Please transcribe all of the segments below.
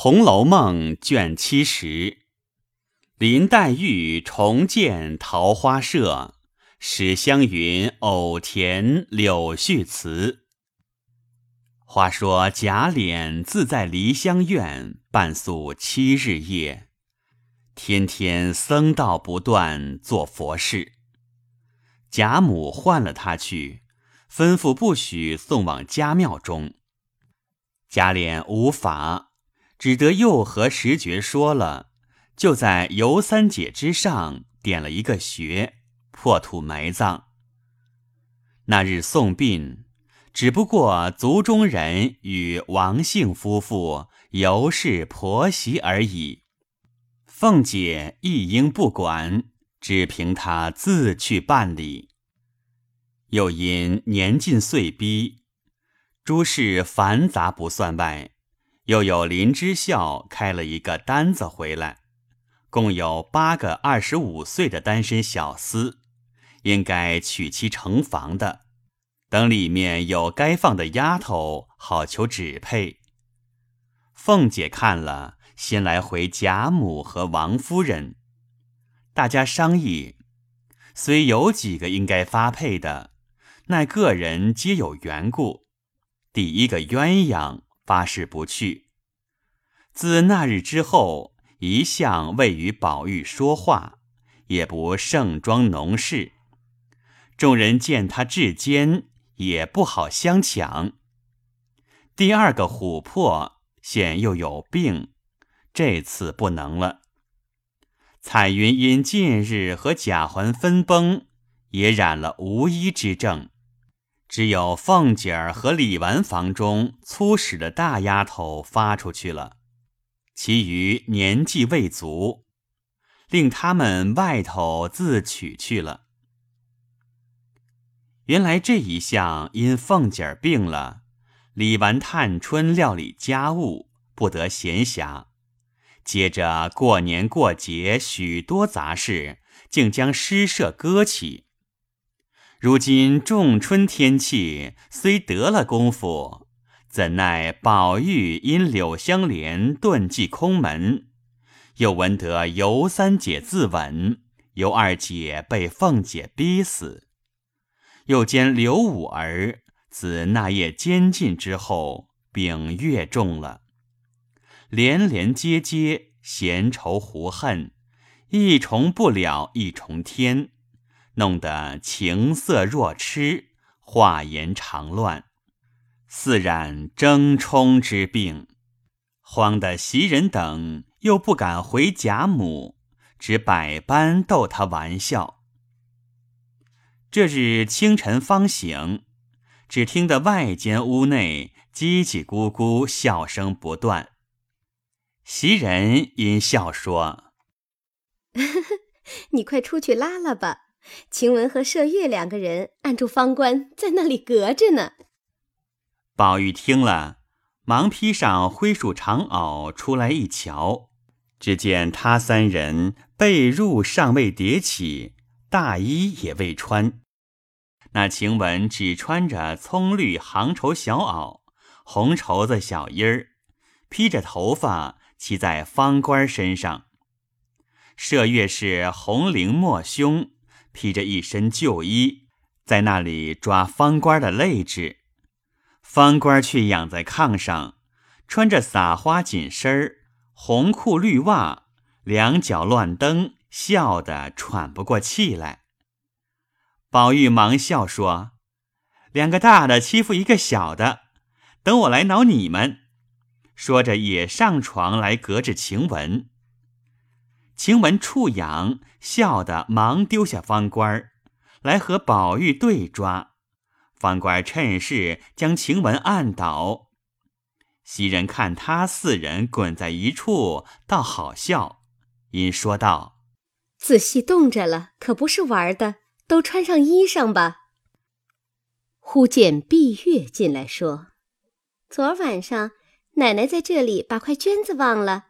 红楼梦》卷七十，林黛玉重建桃花社，史湘云偶填柳絮词。话说贾琏自在梨香院半宿七日夜，天天僧道不断做佛事。贾母唤了他去，吩咐不许送往家庙中。贾琏无法。只得又和石觉说了，就在尤三姐之上点了一个穴，破土埋葬。那日送殡，只不过族中人与王姓夫妇尤氏婆媳而已。凤姐一应不管，只凭她自去办理。又因年近岁逼，诸事繁杂不算外。又有林之孝开了一个单子回来，共有八个二十五岁的单身小厮，应该娶妻成房的。等里面有该放的丫头，好求指配。凤姐看了，先来回贾母和王夫人，大家商议，虽有几个应该发配的，奈个人皆有缘故。第一个鸳鸯。发誓不去。自那日之后，一向未与宝玉说话，也不盛装农事。众人见他至坚，也不好相抢。第二个琥珀现又有病，这次不能了。彩云因近日和贾环分崩，也染了无医之症。只有凤姐儿和李纨房中粗使的大丫头发出去了，其余年纪未足，令他们外头自取去了。原来这一项因凤姐儿病了，李纨、探春料理家务不得闲暇，接着过年过节许多杂事，竟将诗社搁起。如今仲春天气，虽得了功夫，怎奈宝玉因柳香莲遁迹空门，又闻得尤三姐自刎，尤二姐被凤姐逼死，又见刘五儿自那夜监禁之后，病越重了，连连接接，闲愁胡恨，一重不了一重天。弄得情色若痴，话言常乱，似染争冲之病。慌得袭人等又不敢回贾母，只百般逗他玩笑。这日清晨方醒，只听得外间屋内叽叽咕咕笑声不断。袭人因笑说：“ 你快出去拉拉吧。”晴雯和麝月两个人按住方官，在那里隔着呢。宝玉听了，忙披上灰鼠长袄出来一瞧，只见他三人被褥尚未叠起，大衣也未穿。那晴雯只穿着葱绿杭绸小袄，红绸子小衣儿，披着头发骑在方官身上。麝月是红绫抹胸。披着一身旧衣，在那里抓方官的肋指，方官却仰在炕上，穿着撒花紧身儿、红裤绿袜，两脚乱蹬，笑得喘不过气来。宝玉忙笑说：“两个大的欺负一个小的，等我来挠你们。”说着也上床来隔着晴雯。晴雯触痒，笑得忙丢下方官儿，来和宝玉对抓。方官趁势将晴雯按倒。袭人看他四人滚在一处，倒好笑，因说道：“仔细冻着了，可不是玩的，都穿上衣裳吧。”忽见碧月进来，说：“昨晚上奶奶在这里把块绢子忘了。”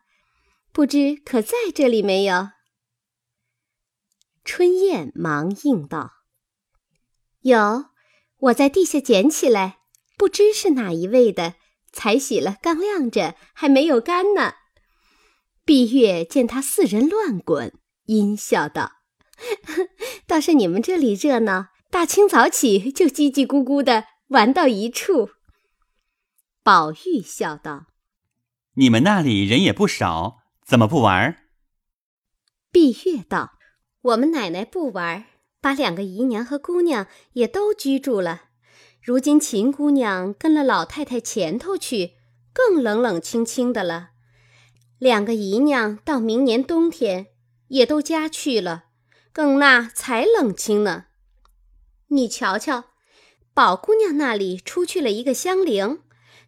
不知可在这里没有？春燕忙应道：“有，我在地下捡起来，不知是哪一位的，才洗了，刚晾着，还没有干呢。碧月见他四人乱滚，阴笑道：“ 倒是你们这里热闹，大清早起就叽叽咕咕的玩到一处。”宝玉笑道：“你们那里人也不少，怎么不玩？”碧月道：“我们奶奶不玩，把两个姨娘和姑娘也都居住了。如今秦姑娘跟了老太太前头去，更冷冷清清的了。两个姨娘到明年冬天也都家去了，更那才冷清呢。你瞧瞧，宝姑娘那里出去了一个香菱。”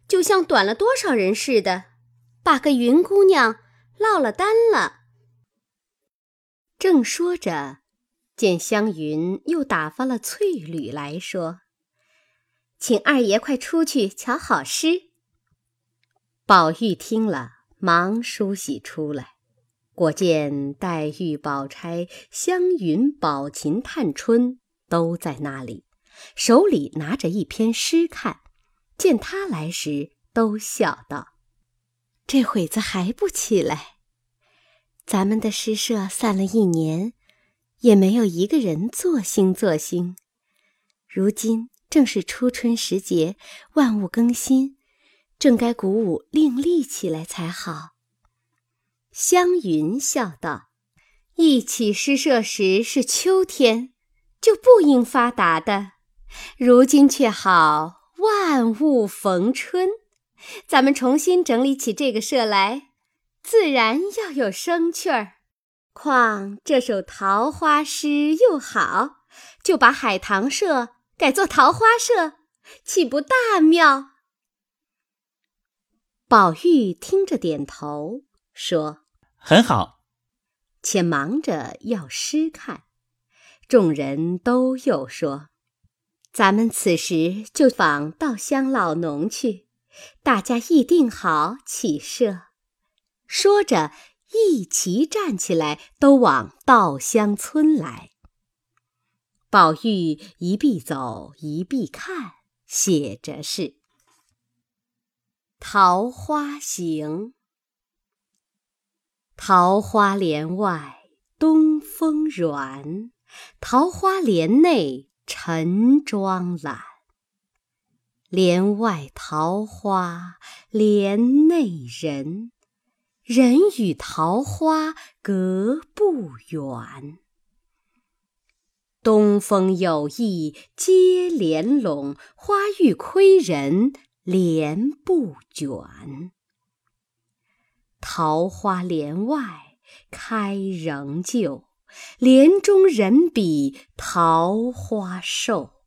就像短了多少人似的，把个云姑娘落了单了。正说着，见湘云又打发了翠缕来说：“请二爷快出去瞧好诗。”宝玉听了，忙梳洗出来，果见黛玉、宝钗、湘云、宝琴、探春都在那里，手里拿着一篇诗看。见他来时，都笑道：“这会子还不起来？咱们的诗社散了一年，也没有一个人作兴作兴。如今正是初春时节，万物更新，正该鼓舞另立起来才好。”湘云笑道：“一起诗社时是秋天，就不应发达的，如今却好。”万物逢春，咱们重新整理起这个社来，自然要有生趣儿。况这首桃花诗又好，就把海棠社改作桃花社，岂不大妙？宝玉听着点头，说：“很好。”且忙着要诗看，众人都又说。咱们此时就访稻香老农去，大家议定好起社。说着，一齐站起来，都往稻香村来。宝玉一臂走，一臂看，写着是《桃花行》。桃花帘外东风软，桃花帘内。晨妆懒，帘外桃花帘内人，人与桃花隔不远。东风有意接帘拢，花欲窥人帘不卷。桃花帘外开仍旧。帘中人比桃花瘦，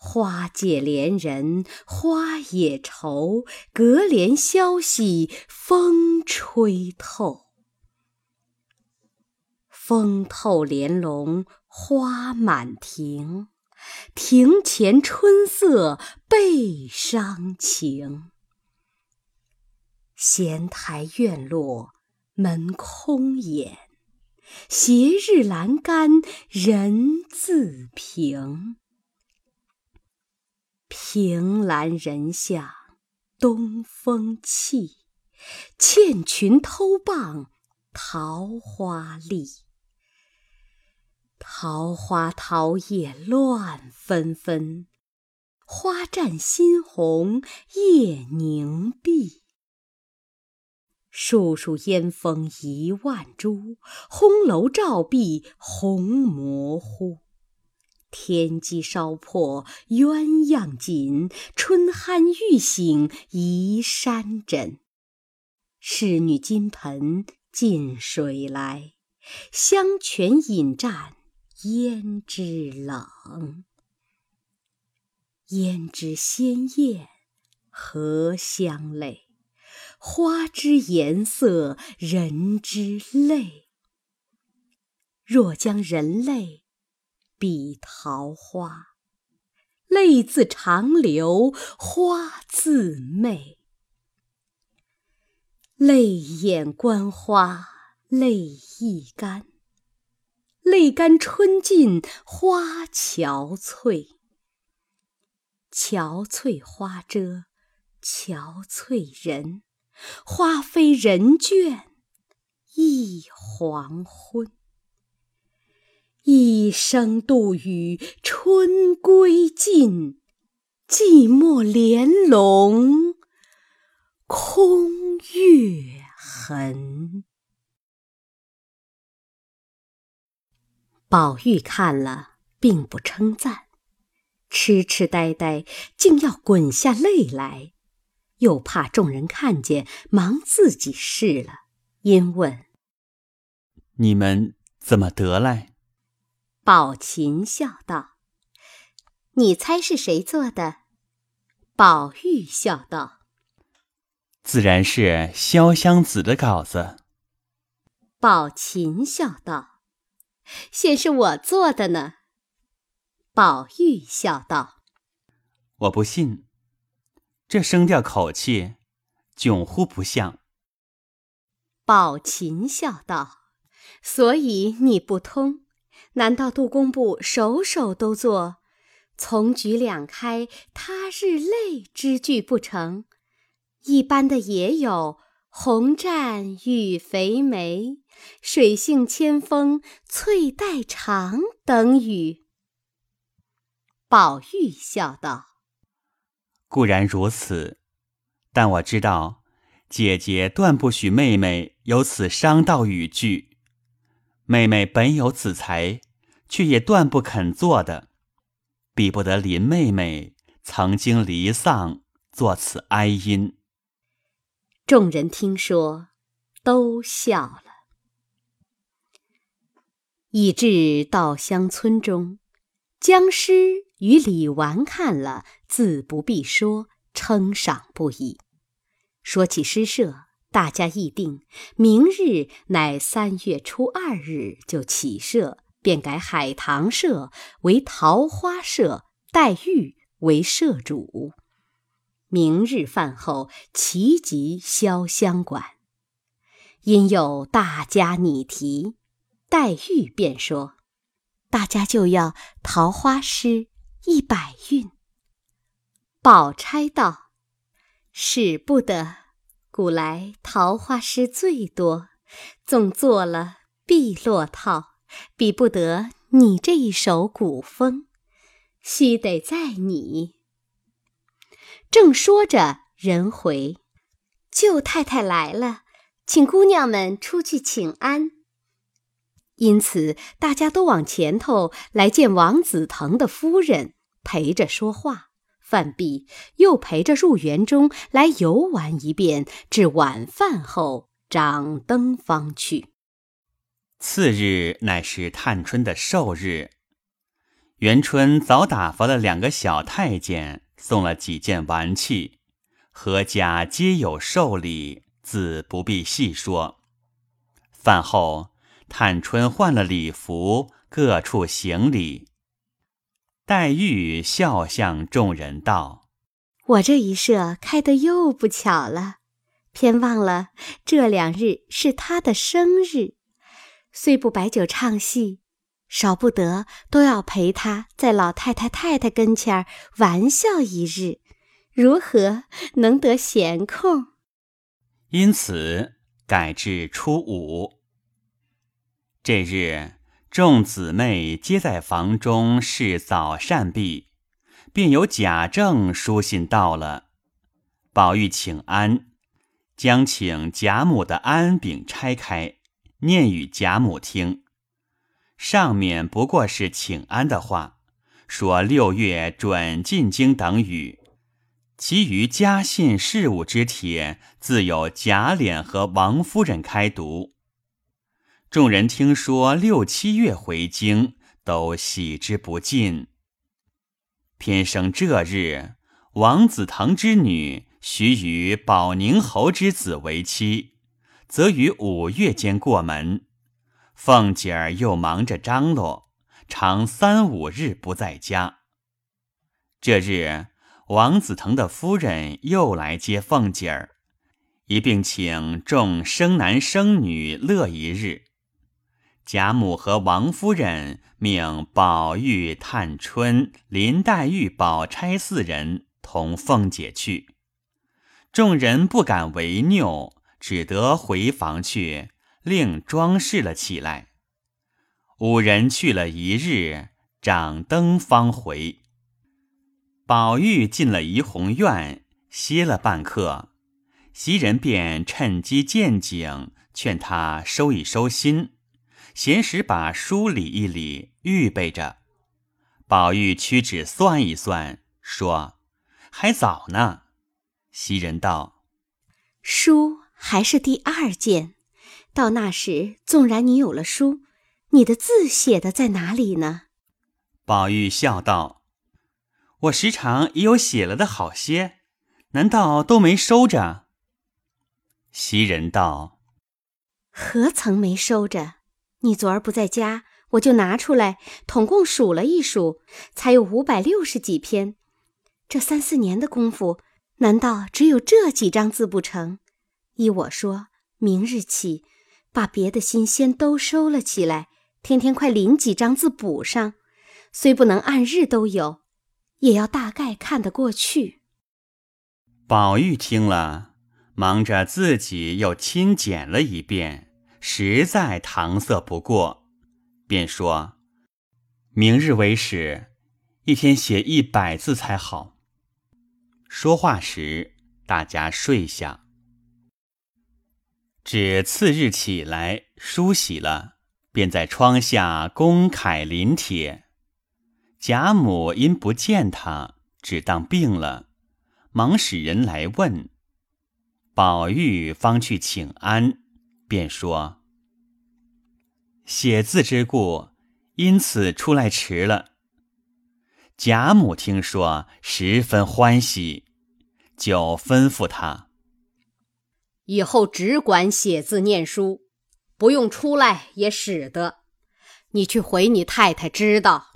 花解怜人花也愁，隔帘消息风吹透。风透帘笼花满庭，庭前春色倍伤情。闲台院落门空掩。斜日阑干人自平，凭栏人向东风泣，倩裙偷傍桃花丽。桃花桃叶乱纷纷，花绽新红叶凝碧。树树烟风一万株，红楼照壁红模糊。天机烧破鸳鸯锦，春酣欲醒移山枕。侍女金盆进水来，香泉饮蘸胭脂冷。胭脂鲜艳荷香泪。花之颜色，人之泪。若将人泪比桃花，泪自长流，花自媚。泪眼观花，泪易干；泪干春尽，花憔悴。憔悴花遮。憔悴人，花飞人倦一黄昏。一声杜宇春归尽，寂寞帘笼空月痕。宝玉看了，并不称赞，痴痴呆呆，竟要滚下泪来，又怕众人看见，忙自己试了，因问：“你们怎么得来？”宝琴笑道：“你猜是谁做的？”宝玉笑道：“自然是潇湘子的稿子。”宝琴笑道。现是我做的呢。宝玉笑道：“我不信，这声调口气，迥乎不像。”宝琴笑道：“所以你不通，难道杜工部首首都做‘从菊两开他日泪’之句不成？一般的也有‘红绽雨肥梅’。”水性千峰翠带长等语。宝玉笑道：“固然如此，但我知道，姐姐断不许妹妹有此伤道语句。妹妹本有此才，却也断不肯做的，比不得林妹妹曾经离丧，作此哀音。”众人听说，都笑了。已至稻香村中，江师与李纨看了，自不必说，称赏不已。说起诗社，大家议定，明日乃三月初二日就起社，便改海棠社为桃花社，黛玉为社主。明日饭后齐集潇湘馆，因有大家拟题。黛玉便说：“大家就要桃花诗一百韵。”宝钗道：“使不得，古来桃花诗最多，纵做了必落套，比不得你这一首古风，须得在你。”正说着，人回，舅太太来了，请姑娘们出去请安。因此，大家都往前头来见王子腾的夫人，陪着说话。饭毕，又陪着入园中来游玩一遍，至晚饭后掌灯方去。次日乃是探春的寿日，元春早打发了两个小太监，送了几件玩器，何家皆有寿礼，自不必细说。饭后。探春换了礼服，各处行礼。黛玉笑向众人道：“我这一社开得又不巧了，偏忘了这两日是他的生日，虽不摆酒唱戏，少不得都要陪他在老太太太太跟前玩笑一日，如何能得闲空？因此改至初五。”这日，众姊妹皆在房中侍早膳毕，便有贾政书信到了。宝玉请安，将请贾母的安饼拆开，念与贾母听。上面不过是请安的话，说六月准进京等语，其余家信事务之帖，自有贾琏和王夫人开读。众人听说六七月回京，都喜之不尽。偏生这日，王子腾之女许与保宁侯之子为妻，则于五月间过门。凤姐儿又忙着张罗，常三五日不在家。这日，王子腾的夫人又来接凤姐儿，一并请众生男生女乐一日。贾母和王夫人命宝玉、探春、林黛玉、宝钗四人同凤姐去，众人不敢违拗，只得回房去，另装饰了起来。五人去了一日，掌灯方回。宝玉进了怡红院，歇了半刻，袭人便趁机见景，劝他收一收心，闲时把书理一理，预备着。宝玉屈指算一算，说：“还早呢。”袭人道：“书还是第二件，到那时，纵然你有了书，你的字写的在哪里呢？”宝玉笑道：“我时常也有写了的好些，难道都没收着？”袭人道：“何曾没收着？你昨儿不在家，我就拿出来，统共数了一数，才有五百六十几篇。这三四年的功夫。”难道只有这几张字不成？依我说，明日起把别的心先都收了起来，天天快临几张字补上。虽不能按日都有，也要大概看得过去。宝玉听了，忙着自己又亲检了一遍，实在搪塞不过，便说：“明日为始，一天写一百字才好。”说话时，大家睡下。只次日起来梳洗了，便在窗下公楷临帖。贾母因不见他，只当病了，忙使人来问。宝玉方去请安，便说：“写字之故，因此出来迟了。”贾母听说，十分欢喜，就吩咐他：以后只管写字念书，不用出来也使得。你去回你太太知道。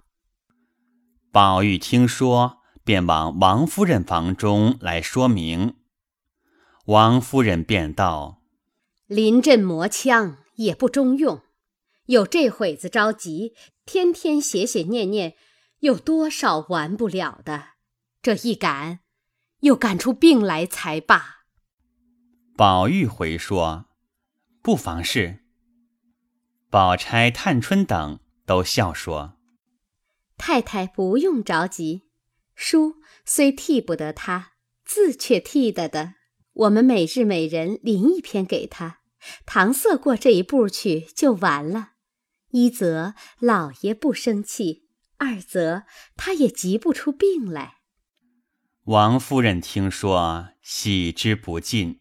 宝玉听说，便往王夫人房中来说明。王夫人便道：“临阵磨枪也不中用，有这会子着急，天天写写念念。”有多少完不了的？这一赶，又赶出病来才罢。宝玉回说：“不妨事。”宝钗、探春等都笑说：“太太不用着急，书虽替不得他，字却替得的。我们每日每人临一篇给他，搪塞过这一步去就完了。一则老爷不生气。”二则他也急不出病来。王夫人听说，喜之不尽。